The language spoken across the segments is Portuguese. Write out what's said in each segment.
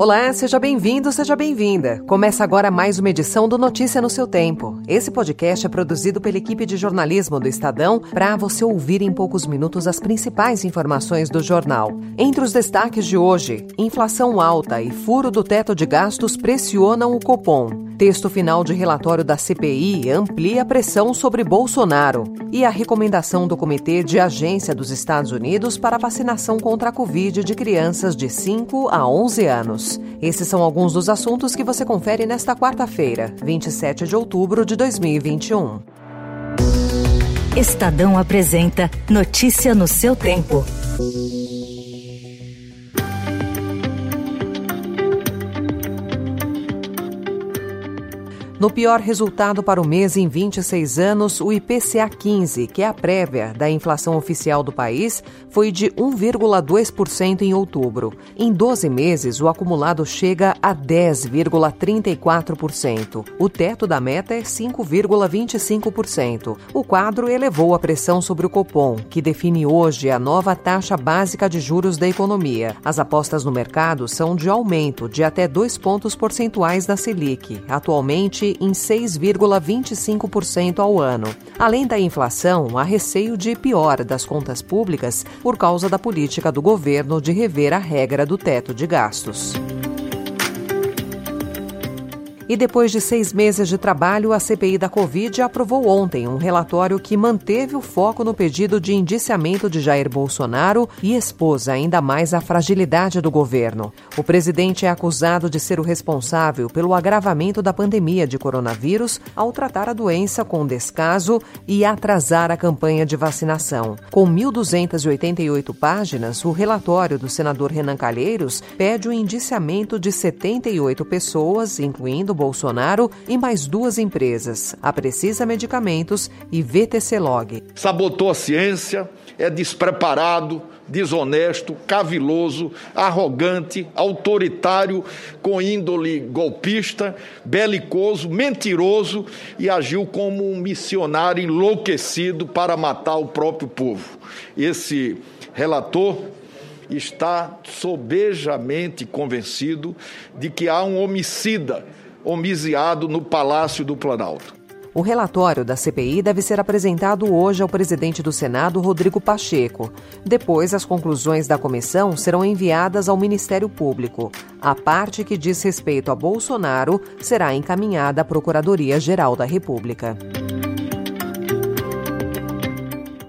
Olá, seja bem-vindo, seja bem-vinda. Começa agora mais uma edição do Notícia no seu Tempo. Esse podcast é produzido pela equipe de jornalismo do Estadão para você ouvir em poucos minutos as principais informações do jornal. Entre os destaques de hoje, inflação alta e furo do teto de gastos pressionam o Copom. Texto final de relatório da CPI amplia a pressão sobre Bolsonaro. E a recomendação do Comitê de Agência dos Estados Unidos para a vacinação contra a Covid de crianças de 5 a 11 anos. Esses são alguns dos assuntos que você confere nesta quarta-feira, 27 de outubro de 2021. Estadão apresenta Notícia no seu tempo. No pior resultado para o mês em 26 anos, o IPCA 15, que é a prévia da inflação oficial do país, foi de 1,2% em outubro. Em 12 meses, o acumulado chega a 10,34%. O teto da meta é 5,25%. O quadro elevou a pressão sobre o Copom, que define hoje a nova taxa básica de juros da economia. As apostas no mercado são de aumento de até 2 pontos percentuais da Selic, atualmente em 6,25% ao ano. Além da inflação, há receio de pior das contas públicas por causa da política do governo de rever a regra do teto de gastos. E depois de seis meses de trabalho, a CPI da Covid aprovou ontem um relatório que manteve o foco no pedido de indiciamento de Jair Bolsonaro e expôs ainda mais a fragilidade do governo. O presidente é acusado de ser o responsável pelo agravamento da pandemia de coronavírus ao tratar a doença com descaso e atrasar a campanha de vacinação. Com 1.288 páginas, o relatório do senador Renan Calheiros pede o indiciamento de 78 pessoas, incluindo Bolsonaro e mais duas empresas, a Precisa Medicamentos e VTC Log. Sabotou a ciência, é despreparado, desonesto, caviloso, arrogante, autoritário, com índole golpista, belicoso, mentiroso e agiu como um missionário enlouquecido para matar o próprio povo. Esse relator está sobejamente convencido de que há um homicida homiciado no Palácio do Planalto. O relatório da CPI deve ser apresentado hoje ao presidente do Senado, Rodrigo Pacheco. Depois, as conclusões da comissão serão enviadas ao Ministério Público. A parte que diz respeito a Bolsonaro será encaminhada à Procuradoria-Geral da República.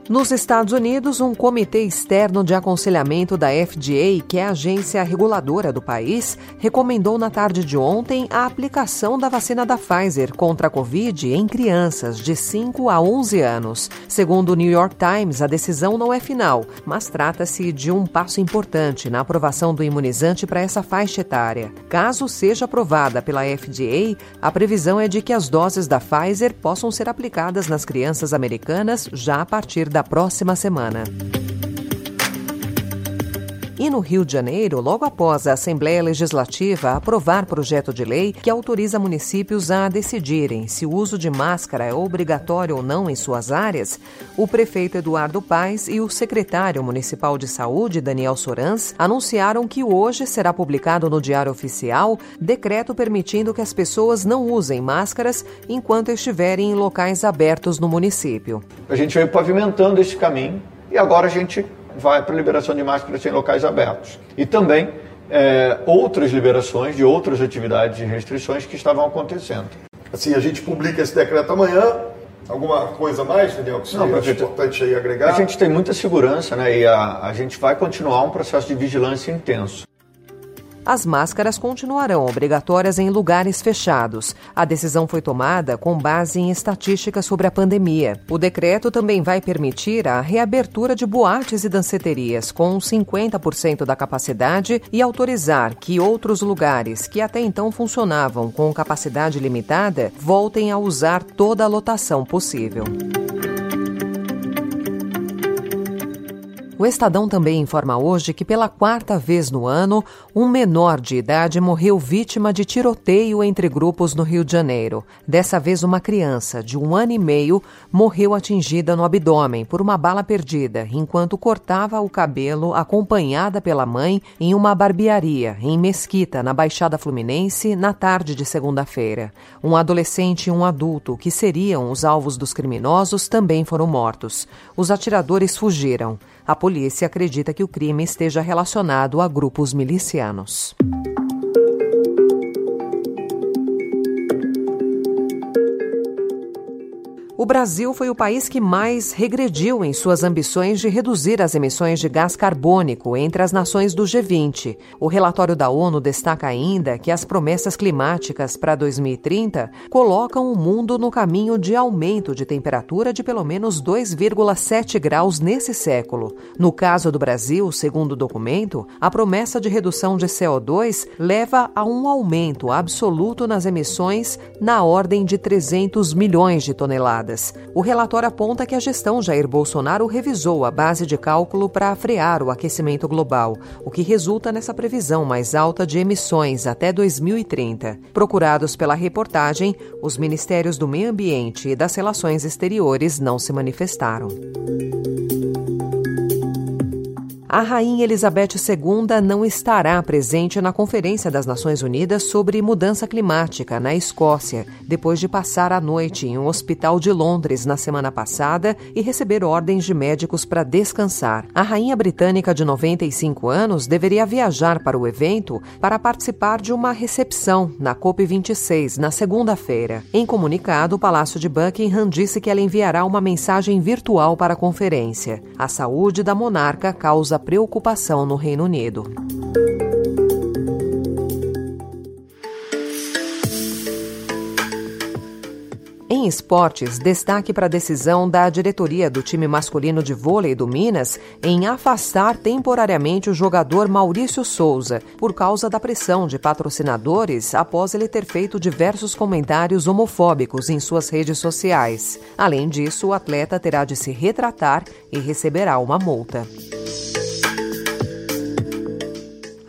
Nos Estados Unidos, um comitê externo de aconselhamento da FDA, que é a agência reguladora do país, recomendou na tarde de ontem a aplicação da vacina da Pfizer contra a Covid em crianças de 5 a 11 anos. Segundo o New York Times, a decisão não é final, mas trata-se de um passo importante na aprovação do imunizante para essa faixa etária. Caso seja aprovada pela FDA, a previsão é de que as doses da Pfizer possam ser aplicadas nas crianças americanas já a partir da da próxima semana. E no Rio de Janeiro, logo após a Assembleia Legislativa aprovar projeto de lei que autoriza municípios a decidirem se o uso de máscara é obrigatório ou não em suas áreas, o prefeito Eduardo Paes e o secretário municipal de saúde, Daniel Sorans, anunciaram que hoje será publicado no Diário Oficial decreto permitindo que as pessoas não usem máscaras enquanto estiverem em locais abertos no município. A gente veio pavimentando esse caminho e agora a gente vai para a liberação de máscaras em locais abertos. E também é, outras liberações de outras atividades e restrições que estavam acontecendo. Assim, a gente publica esse decreto amanhã. Alguma coisa mais, Daniel, que seria Não, importante aí agregar? A gente tem muita segurança, né? E a, a gente vai continuar um processo de vigilância intenso as máscaras continuarão obrigatórias em lugares fechados. A decisão foi tomada com base em estatísticas sobre a pandemia. O decreto também vai permitir a reabertura de boates e danceterias com 50% da capacidade e autorizar que outros lugares que até então funcionavam com capacidade limitada voltem a usar toda a lotação possível. O Estadão também informa hoje que, pela quarta vez no ano, um menor de idade morreu vítima de tiroteio entre grupos no Rio de Janeiro. Dessa vez, uma criança de um ano e meio morreu atingida no abdômen por uma bala perdida, enquanto cortava o cabelo, acompanhada pela mãe, em uma barbearia, em Mesquita, na Baixada Fluminense, na tarde de segunda-feira. Um adolescente e um adulto, que seriam os alvos dos criminosos, também foram mortos. Os atiradores fugiram. A polícia acredita que o crime esteja relacionado a grupos milicianos. O Brasil foi o país que mais regrediu em suas ambições de reduzir as emissões de gás carbônico entre as nações do G20. O relatório da ONU destaca ainda que as promessas climáticas para 2030 colocam o mundo no caminho de aumento de temperatura de pelo menos 2,7 graus nesse século. No caso do Brasil, segundo o documento, a promessa de redução de CO2 leva a um aumento absoluto nas emissões na ordem de 300 milhões de toneladas. O relatório aponta que a gestão Jair Bolsonaro revisou a base de cálculo para frear o aquecimento global, o que resulta nessa previsão mais alta de emissões até 2030. Procurados pela reportagem, os ministérios do Meio Ambiente e das Relações Exteriores não se manifestaram. A Rainha Elizabeth II não estará presente na Conferência das Nações Unidas sobre Mudança Climática, na Escócia, depois de passar a noite em um hospital de Londres na semana passada e receber ordens de médicos para descansar. A Rainha Britânica, de 95 anos, deveria viajar para o evento para participar de uma recepção na COP26, na segunda-feira. Em comunicado, o Palácio de Buckingham disse que ela enviará uma mensagem virtual para a conferência. A saúde da monarca causa preocupação no Reino Unido. Em esportes, destaque para a decisão da diretoria do time masculino de vôlei do Minas em afastar temporariamente o jogador Maurício Souza por causa da pressão de patrocinadores após ele ter feito diversos comentários homofóbicos em suas redes sociais. Além disso, o atleta terá de se retratar e receberá uma multa.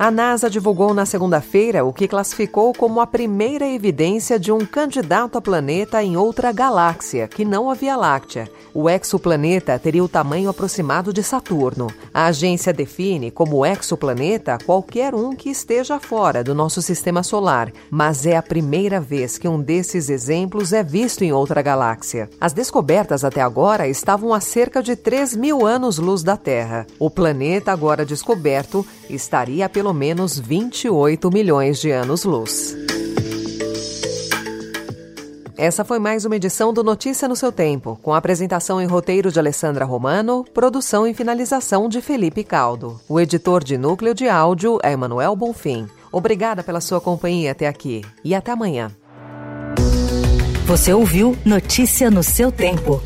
A NASA divulgou na segunda-feira o que classificou como a primeira evidência de um candidato a planeta em outra galáxia, que não a Via Láctea. O exoplaneta teria o tamanho aproximado de Saturno. A agência define como exoplaneta qualquer um que esteja fora do nosso sistema solar, mas é a primeira vez que um desses exemplos é visto em outra galáxia. As descobertas até agora estavam a cerca de 3 mil anos-luz da Terra. O planeta, agora descoberto, estaria pelo pelo menos 28 milhões de anos-luz. Essa foi mais uma edição do Notícia no seu Tempo, com apresentação em roteiro de Alessandra Romano, produção e finalização de Felipe Caldo. O editor de núcleo de áudio é Emanuel Bonfim. Obrigada pela sua companhia até aqui e até amanhã. Você ouviu Notícia no seu Tempo.